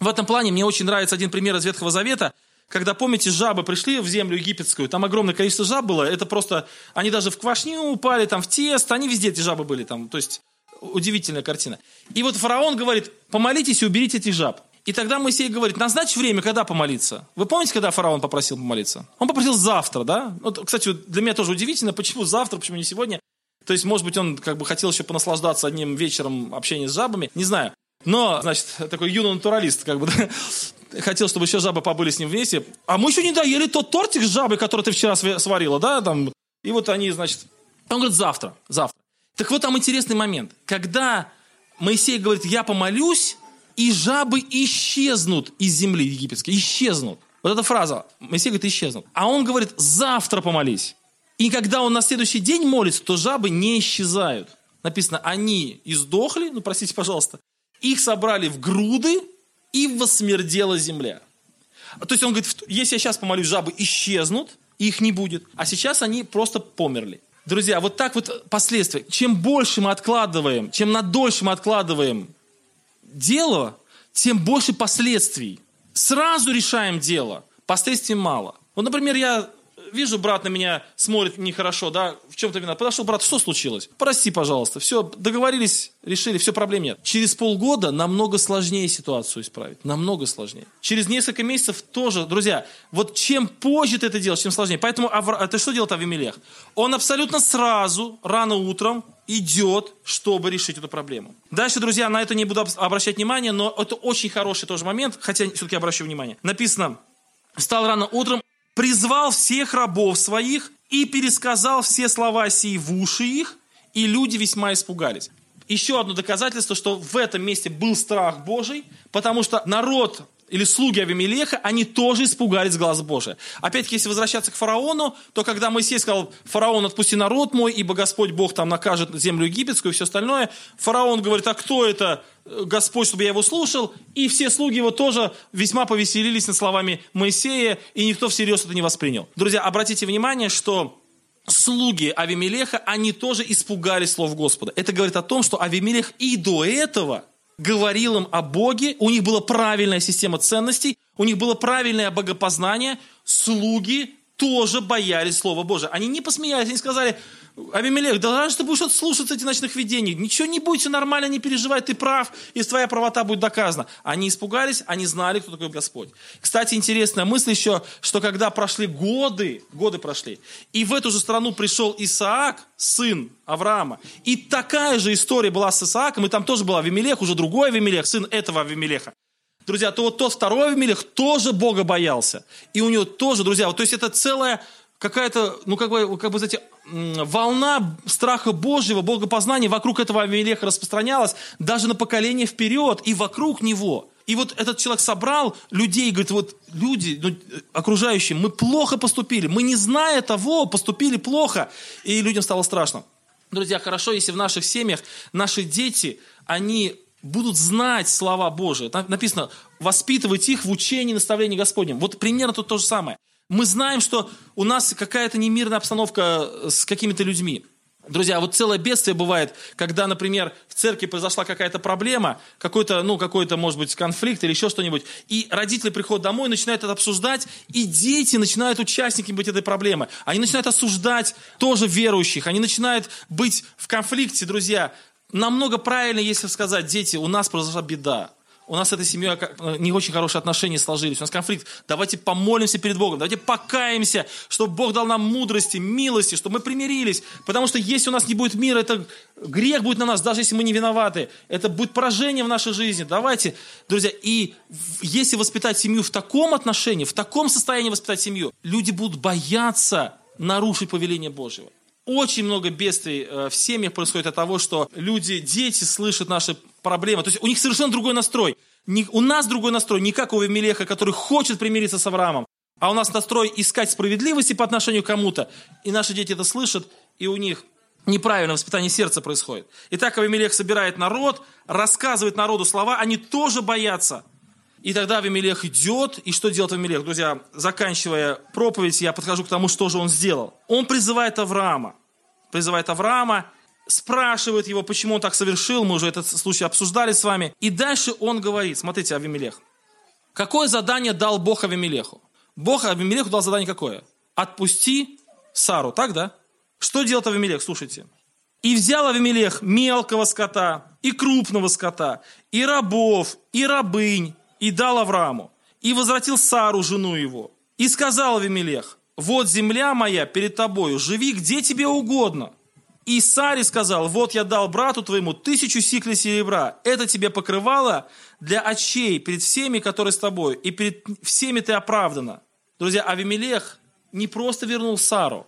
В этом плане мне очень нравится один пример из Ветхого Завета, когда, помните, жабы пришли в землю египетскую, там огромное количество жаб было, это просто, они даже в квашню упали, там в тесто, они везде эти жабы были, там, то есть удивительная картина. И вот фараон говорит, помолитесь и уберите этих жаб. И тогда Моисей говорит, назначь время, когда помолиться. Вы помните, когда фараон попросил помолиться? Он попросил завтра, да? Вот, кстати, для меня тоже удивительно, почему завтра, почему не сегодня. То есть, может быть, он как бы хотел еще понаслаждаться одним вечером общения с жабами, не знаю. Но, значит, такой юный натуралист, как бы, (laughs) да, хотел, чтобы еще жабы побыли с ним вместе. А мы еще не доели тот тортик с жабой, который ты вчера сварила, да, там. И вот они, значит, он говорит, завтра, завтра. Так вот там интересный момент. Когда Моисей говорит, я помолюсь, и жабы исчезнут из земли египетской, исчезнут. Вот эта фраза, Моисей говорит, исчезнут. А он говорит, завтра помолись. И когда он на следующий день молится, то жабы не исчезают. Написано, они издохли, ну простите, пожалуйста, их собрали в груды, и восмердела земля. То есть он говорит, если я сейчас помолюсь, жабы исчезнут, их не будет. А сейчас они просто померли. Друзья, вот так вот последствия. Чем больше мы откладываем, чем на дольше мы откладываем дело, тем больше последствий. Сразу решаем дело, последствий мало. Вот, например, я вижу, брат на меня смотрит нехорошо, да, в чем-то вина. Подошел, брат, что случилось? Прости, пожалуйста. Все, договорились, решили, все, проблем нет. Через полгода намного сложнее ситуацию исправить. Намного сложнее. Через несколько месяцев тоже, друзья, вот чем позже ты это делаешь, тем сложнее. Поэтому Авра... это что делает Авимелех? Он абсолютно сразу, рано утром, идет, чтобы решить эту проблему. Дальше, друзья, на это не буду обращать внимание, но это очень хороший тоже момент, хотя все-таки обращу внимание. Написано, встал рано утром призвал всех рабов своих и пересказал все слова сии в уши их, и люди весьма испугались. Еще одно доказательство, что в этом месте был страх Божий, потому что народ или слуги Авимелеха, они тоже испугались глаз Божия. Опять-таки, если возвращаться к фараону, то когда Моисей сказал, фараон, отпусти народ мой, ибо Господь Бог там накажет землю египетскую и все остальное, фараон говорит, а кто это Господь, чтобы я его слушал? И все слуги его тоже весьма повеселились над словами Моисея, и никто всерьез это не воспринял. Друзья, обратите внимание, что слуги Авимелеха, они тоже испугались слов Господа. Это говорит о том, что Авимелех и до этого – говорил им о Боге, у них была правильная система ценностей, у них было правильное богопознание, слуги тоже боялись Слова Божия. Они не посмеялись, они сказали, Авимелех, да раньше ты будешь слушаться этих ночных видений. Ничего не будет, все нормально, не переживай, ты прав, и твоя правота будет доказана. Они испугались, они знали, кто такой Господь. Кстати, интересная мысль еще, что когда прошли годы, годы прошли, и в эту же страну пришел Исаак, сын Авраама, и такая же история была с Исааком, и там тоже был Авимелех, уже другой Авимелех, сын этого Авимелеха. Друзья, то вот тот второй Авимелех тоже Бога боялся. И у него тоже, друзья, вот, то есть это целая какая-то, ну, как бы, как бы, знаете, волна страха Божьего, богопознания вокруг этого Авиелеха распространялась даже на поколение вперед и вокруг него. И вот этот человек собрал людей и говорит, вот люди, ну, окружающие, мы плохо поступили, мы не зная того, поступили плохо. И людям стало страшно. Друзья, хорошо, если в наших семьях наши дети, они будут знать слова Божии. Там написано, воспитывать их в учении наставлении Господнем. Вот примерно тут то же самое. Мы знаем, что у нас какая-то немирная обстановка с какими-то людьми. Друзья, вот целое бедствие бывает, когда, например, в церкви произошла какая-то проблема, какой-то, ну, какой-то, может быть, конфликт или еще что-нибудь, и родители приходят домой, начинают это обсуждать, и дети начинают участниками быть этой проблемы. Они начинают осуждать тоже верующих, они начинают быть в конфликте, друзья. Намного правильно, если сказать, дети, у нас произошла беда у нас с этой семьей э, не очень хорошие отношения сложились, у нас конфликт. Давайте помолимся перед Богом, давайте покаемся, чтобы Бог дал нам мудрости, милости, чтобы мы примирились. Потому что если у нас не будет мира, это грех будет на нас, даже если мы не виноваты. Это будет поражение в нашей жизни. Давайте, друзья, и если воспитать семью в таком отношении, в таком состоянии воспитать семью, люди будут бояться нарушить повеление Божьего. Очень много бедствий э, в семьях происходит от того, что люди, дети слышат наши проблемы. То есть у них совершенно другой настрой. Не, у нас другой настрой, не как у Авимелеха, который хочет примириться с Авраамом, а у нас настрой искать справедливости по отношению к кому-то. И наши дети это слышат, и у них неправильное воспитание сердца происходит. Итак, Авимелех собирает народ, рассказывает народу слова, они тоже боятся. И тогда Авимелех идет, и что делает Авимелех? Друзья, заканчивая проповедь, я подхожу к тому, что же он сделал. Он призывает Авраама. Призывает Авраама, спрашивает его, почему он так совершил, мы уже этот случай обсуждали с вами. И дальше он говорит, смотрите, Авимелех. Какое задание дал Бог Авимелеху? Бог Авимелеху дал задание какое? Отпусти Сару, так, да? Что делает Авимелех? Слушайте. И взял Авимелех мелкого скота, и крупного скота, и рабов, и рабынь, и дал Аврааму. И возвратил Сару, жену его. И сказал Авимелех, вот земля моя перед тобою, живи где тебе угодно. И Саре сказал, вот я дал брату твоему тысячу сиклей серебра, это тебе покрывало для очей перед всеми, которые с тобой, и перед всеми ты оправдана. Друзья, Авимелех не просто вернул Сару,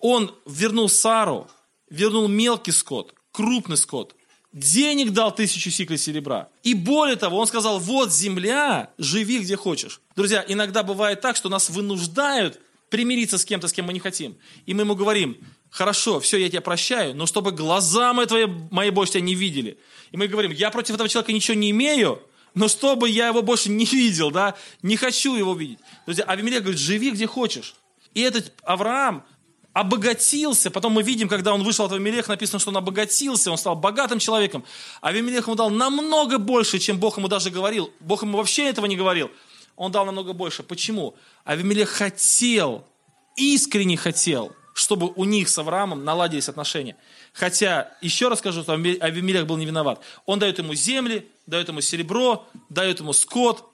он вернул Сару, вернул мелкий скот, крупный скот, денег дал тысячу сиклей серебра. И более того, он сказал, вот земля, живи где хочешь. Друзья, иногда бывает так, что нас вынуждают примириться с кем-то, с кем мы не хотим. И мы ему говорим, хорошо, все, я тебя прощаю, но чтобы глаза мои, твои, мои больше тебя не видели. И мы говорим, я против этого человека ничего не имею, но чтобы я его больше не видел, да, не хочу его видеть. Друзья, Авимелех говорит, живи где хочешь. И этот Авраам обогатился, потом мы видим, когда он вышел от Авимелеха, написано, что он обогатился, он стал богатым человеком. Авимелех ему дал намного больше, чем Бог ему даже говорил. Бог ему вообще этого не говорил. Он дал намного больше. Почему? Авимелех хотел, искренне хотел – чтобы у них с Авраамом наладились отношения. Хотя, еще раз скажу, что Авимелех был не виноват. Он дает ему земли, дает ему серебро, дает ему скот,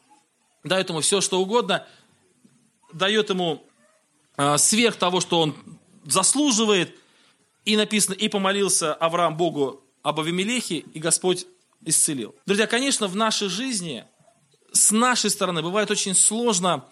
дает ему все, что угодно, дает ему э, сверх того, что он заслуживает. И написано, и помолился Авраам Богу об Авимелехе, и Господь исцелил. Друзья, конечно, в нашей жизни, с нашей стороны, бывает очень сложно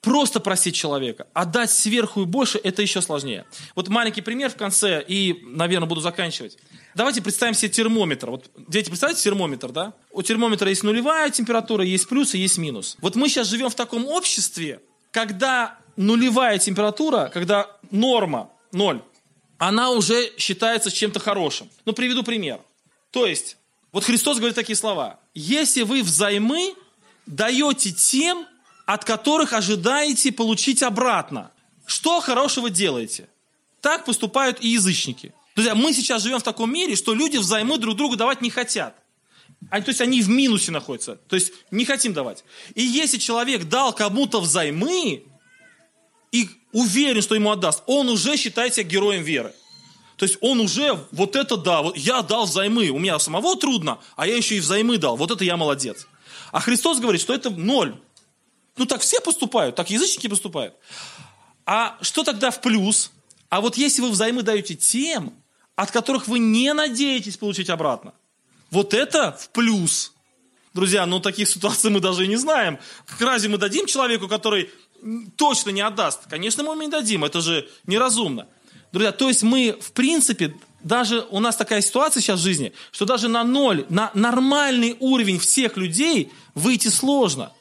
просто просить человека, а дать сверху и больше, это еще сложнее. Вот маленький пример в конце, и, наверное, буду заканчивать. Давайте представим себе термометр. Вот, дети, представьте термометр, да? У термометра есть нулевая температура, есть плюс и есть минус. Вот мы сейчас живем в таком обществе, когда нулевая температура, когда норма ноль, она уже считается чем-то хорошим. Ну, приведу пример. То есть, вот Христос говорит такие слова. Если вы взаймы даете тем, от которых ожидаете получить обратно. Что хорошего делаете? Так поступают и язычники. Друзья, мы сейчас живем в таком мире, что люди взаймы друг другу давать не хотят. Они, то есть они в минусе находятся. То есть не хотим давать. И если человек дал кому-то взаймы и уверен, что ему отдаст, он уже считает себя героем веры. То есть он уже, вот это да, вот я дал взаймы, у меня самого трудно, а я еще и взаймы дал, вот это я молодец. А Христос говорит, что это ноль. Ну так все поступают, так язычники поступают. А что тогда в плюс? А вот если вы взаймы даете тем, от которых вы не надеетесь получить обратно, вот это в плюс. Друзья, ну таких ситуаций мы даже и не знаем. Разве мы дадим человеку, который точно не отдаст? Конечно, мы ему не дадим, это же неразумно. Друзья, то есть мы, в принципе, даже у нас такая ситуация сейчас в жизни, что даже на ноль, на нормальный уровень всех людей выйти сложно.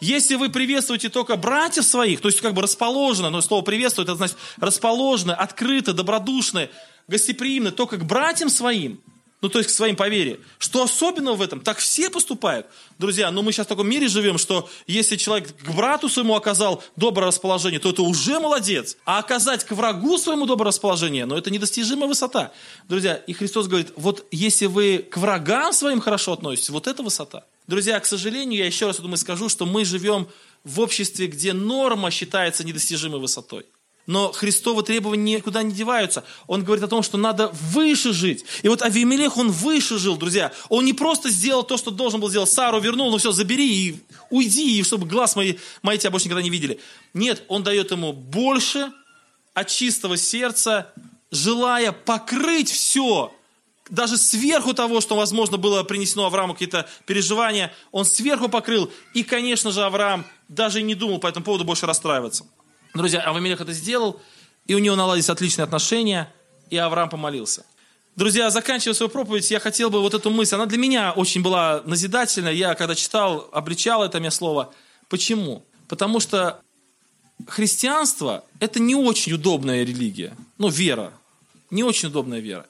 Если вы приветствуете только братьев своих, то есть как бы расположено, но слово приветствует, это значит расположено, открыто, добродушно, гостеприимно только к братьям своим, ну то есть к своим по вере. Что особенного в этом? Так все поступают. Друзья, но ну, мы сейчас в таком мире живем, что если человек к брату своему оказал доброе расположение, то это уже молодец. А оказать к врагу своему доброе расположение, ну это недостижимая высота. Друзья, и Христос говорит, вот если вы к врагам своим хорошо относитесь, вот это высота. Друзья, к сожалению, я еще раз думаю скажу, что мы живем в обществе, где норма считается недостижимой высотой. Но Христовы требования никуда не деваются. Он говорит о том, что надо выше жить. И вот Авимелех, он выше жил, друзья. Он не просто сделал то, что должен был сделать. Сару вернул, ну все, забери и уйди, и чтобы глаз мои, мои тебя больше никогда не видели. Нет, он дает ему больше от чистого сердца, желая покрыть все, даже сверху того, что, возможно, было принесено Аврааму какие-то переживания, он сверху покрыл. И, конечно же, Авраам даже не думал по этому поводу больше расстраиваться. Друзья, Авамелех это сделал, и у него наладились отличные отношения, и Авраам помолился. Друзья, заканчивая свою проповедь, я хотел бы вот эту мысль, она для меня очень была назидательна. Я, когда читал, обличал это мне слово. Почему? Потому что христианство – это не очень удобная религия. Ну, вера. Не очень удобная вера.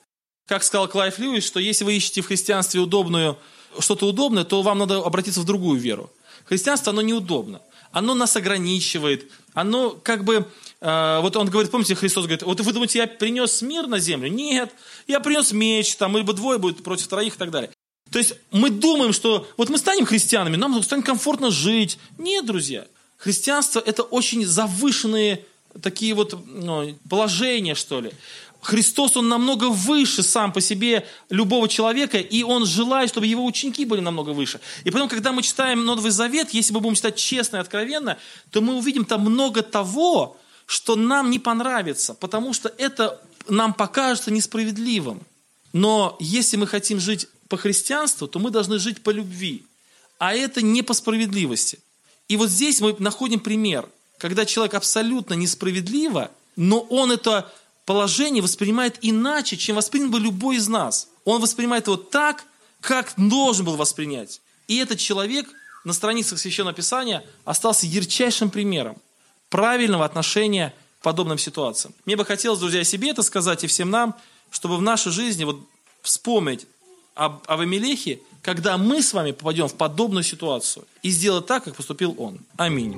Как сказал Клайв Льюис, что если вы ищете в христианстве удобную, что-то удобное, то вам надо обратиться в другую веру. Христианство, оно неудобно. Оно нас ограничивает. Оно как бы а, вот он говорит, помните, Христос говорит, вот вы думаете, я принес мир на землю? Нет, я принес меч, там, либо двое будет против троих и так далее. То есть мы думаем, что вот мы станем христианами, нам станет комфортно жить. Нет, друзья, христианство это очень завышенные такие вот ну, положения, что ли. Христос, Он намного выше сам по себе любого человека, и Он желает, чтобы Его ученики были намного выше. И потом, когда мы читаем Новый Завет, если мы будем читать честно и откровенно, то мы увидим там много того, что нам не понравится, потому что это нам покажется несправедливым. Но если мы хотим жить по христианству, то мы должны жить по любви. А это не по справедливости. И вот здесь мы находим пример, когда человек абсолютно несправедливо, но он это положение воспринимает иначе, чем воспринял бы любой из нас. Он воспринимает его так, как должен был воспринять. И этот человек на страницах Священного Писания остался ярчайшим примером правильного отношения к подобным ситуациям. Мне бы хотелось, друзья, себе это сказать и всем нам, чтобы в нашей жизни вот вспомнить об, Амелехе, когда мы с вами попадем в подобную ситуацию и сделать так, как поступил он. Аминь.